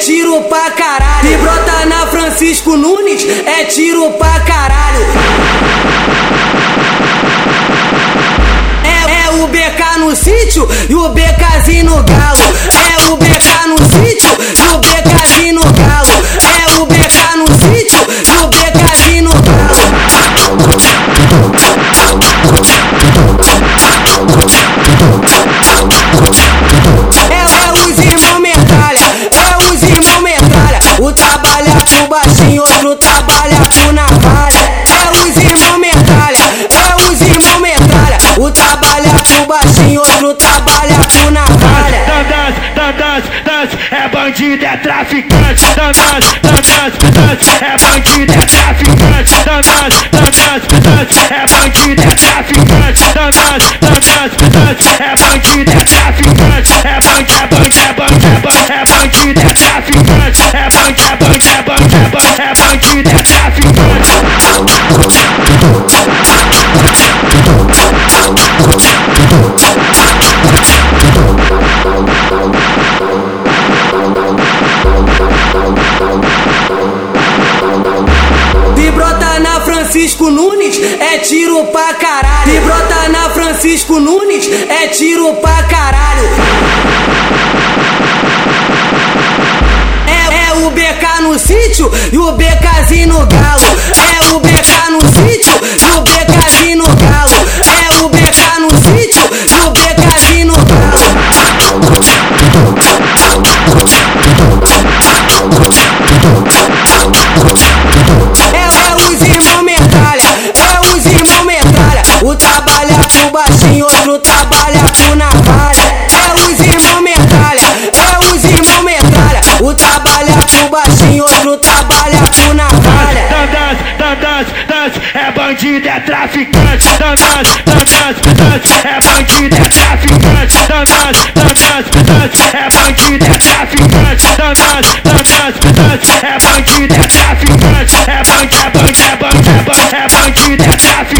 tiro pra caralho. E brota na Francisco Nunes, é tiro pra caralho. É, é o BK no sítio e o BKzinho no galo. É o BK no sítio e o BKzinho no galo. É o BK no sítio e o BKzinho no galo. Pro baixinho, outro trabalha pro navalha. É os irmão metralha, é os irmão metralha. O trabalha pro baixinho, outro trabalha pro navalha. Dandas, dandas, dandas, é bandido, é traficante. Dandas, dandas, dandas, é bandido, é traficante. Dandas, dandas, dandas, é bandido, é traficante. Dandas, dandas, dandas, é bandido, é traficante. É bandido, é E brota na Francisco Nunes, é tiro pra caralho. E brota na Francisco Nunes, é tiro pra caralho. É, é o BK no sítio e o BKzinho no galo. É trabalha pro navalha. É os irmão metralha, é os irmão metralha. O trabalha pro baixinho, outro trabalha pro navalha. Dandas, dandas, dandas, é bandido, é traficante. Dandas, dandas, dandas, é bandido, é traficante. Dandas, dandas, dandas, é bandido, é traficante. Dandas, dandas, dandas, é bandido, é traficante. É bandido, é bandido, é bandido, é bandido, é traficante.